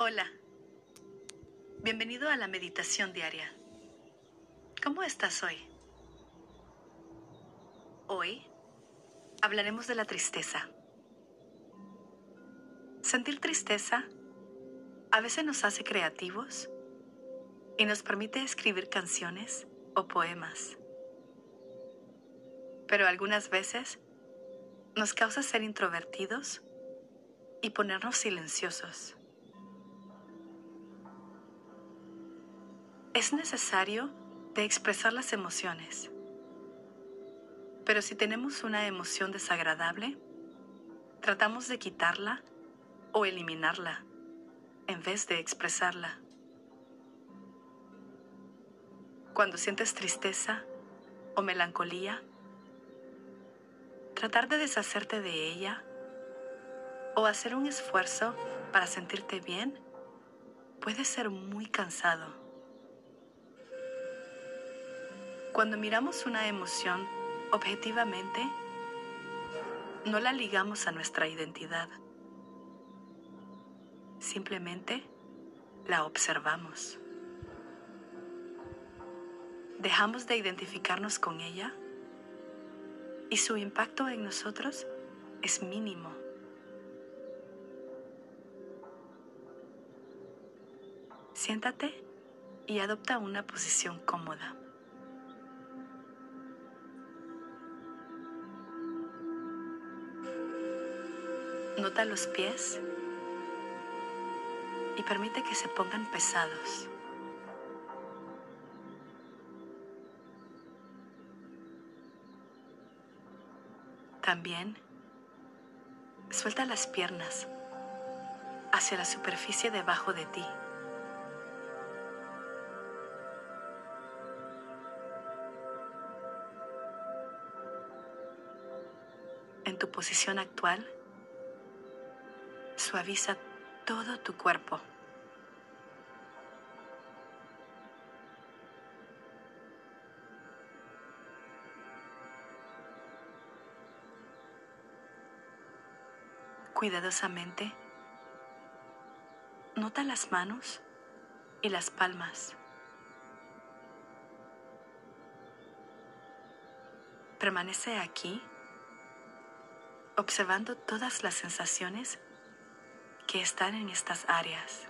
Hola. Bienvenido a la meditación diaria. ¿Cómo estás hoy? Hoy hablaremos de la tristeza. Sentir tristeza a veces nos hace creativos y nos permite escribir canciones o poemas. Pero algunas veces nos causa ser introvertidos y ponernos silenciosos. Es necesario de expresar las emociones. Pero si tenemos una emoción desagradable, tratamos de quitarla o eliminarla en vez de expresarla. Cuando sientes tristeza o melancolía, tratar de deshacerte de ella o hacer un esfuerzo para sentirte bien puede ser muy cansado. Cuando miramos una emoción objetivamente, no la ligamos a nuestra identidad. Simplemente la observamos. Dejamos de identificarnos con ella y su impacto en nosotros es mínimo. Siéntate y adopta una posición cómoda. Nota los pies y permite que se pongan pesados. También suelta las piernas hacia la superficie debajo de ti. En tu posición actual, suaviza todo tu cuerpo. Cuidadosamente, nota las manos y las palmas. Permanece aquí observando todas las sensaciones que están en estas áreas.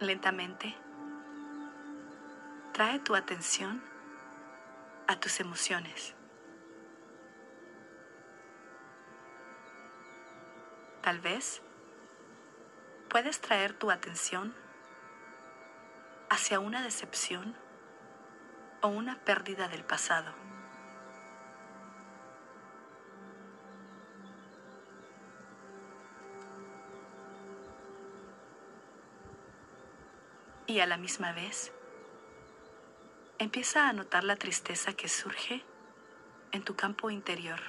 Lentamente, trae tu atención a tus emociones. Tal vez puedes traer tu atención hacia una decepción o una pérdida del pasado. Y a la misma vez, empieza a notar la tristeza que surge en tu campo interior.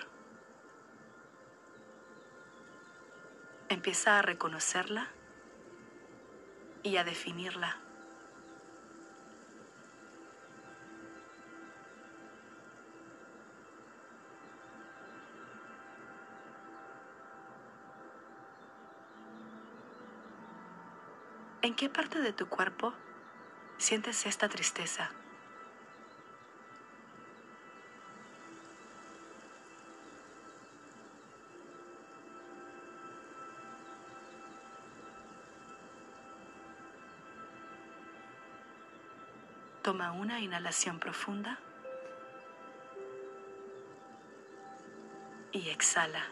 Empieza a reconocerla y a definirla. ¿En qué parte de tu cuerpo sientes esta tristeza? Toma una inhalación profunda y exhala.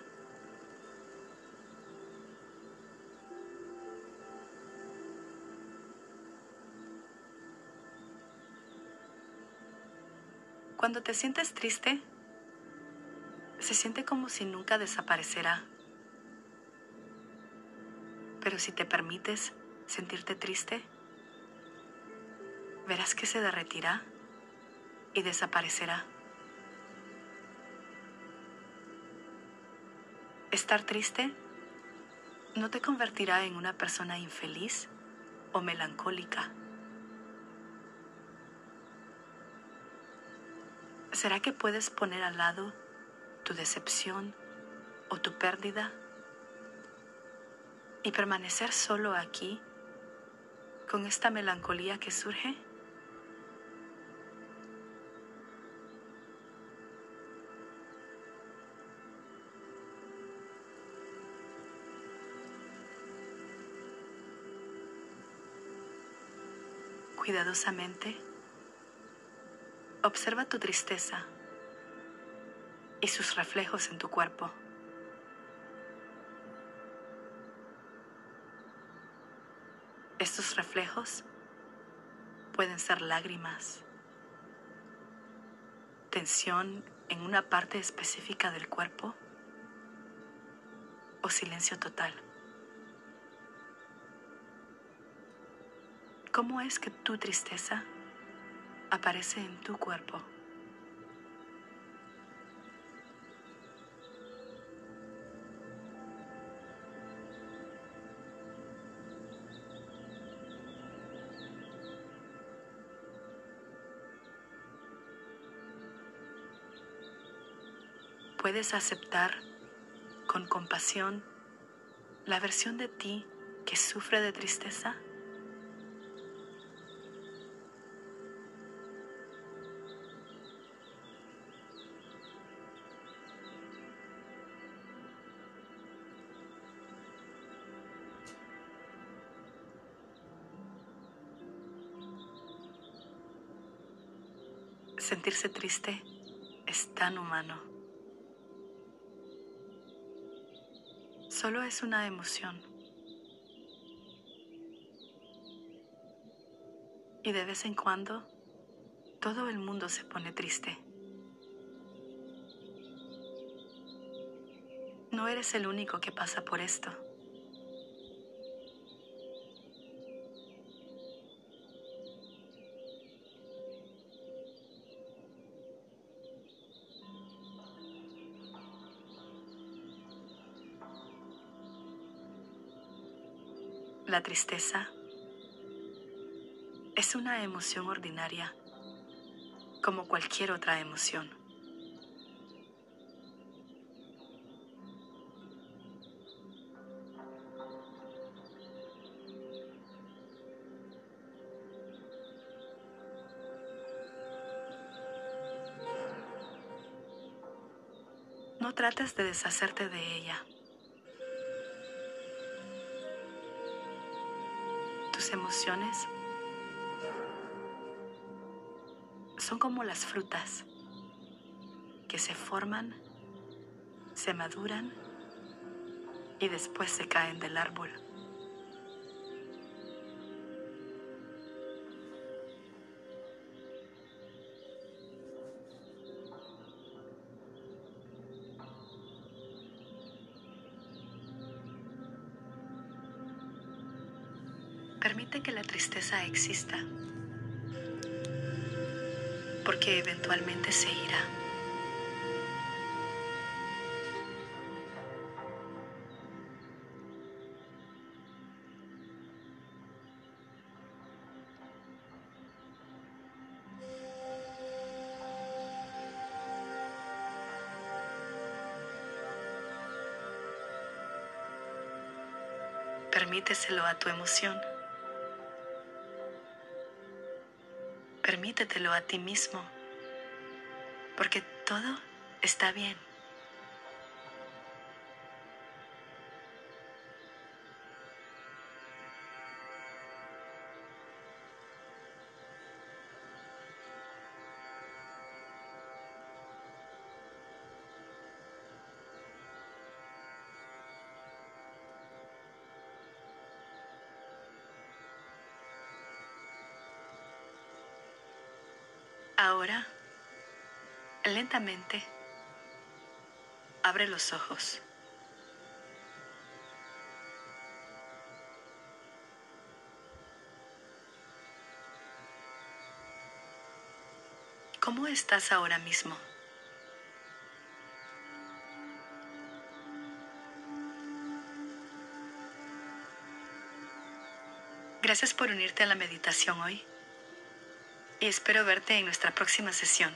Cuando te sientes triste, se siente como si nunca desaparecerá. Pero si te permites sentirte triste, verás que se derretirá y desaparecerá. Estar triste no te convertirá en una persona infeliz o melancólica. ¿Será que puedes poner al lado tu decepción o tu pérdida y permanecer solo aquí con esta melancolía que surge? Cuidadosamente, observa tu tristeza y sus reflejos en tu cuerpo. Estos reflejos pueden ser lágrimas, tensión en una parte específica del cuerpo o silencio total. ¿Cómo es que tu tristeza aparece en tu cuerpo? puedes aceptar con compasión la versión de ti que sufre de tristeza? Sentirse triste es tan humano. Solo es una emoción. Y de vez en cuando, todo el mundo se pone triste. No eres el único que pasa por esto. La tristeza es una emoción ordinaria, como cualquier otra emoción. No trates de deshacerte de ella. Emociones son como las frutas que se forman, se maduran y después se caen del árbol. Permite que la tristeza exista, porque eventualmente se irá. Permíteselo a tu emoción. Permítetelo a ti mismo, porque todo está bien. Ahora, lentamente, abre los ojos. ¿Cómo estás ahora mismo? Gracias por unirte a la meditación hoy y espero verte en nuestra próxima sesión.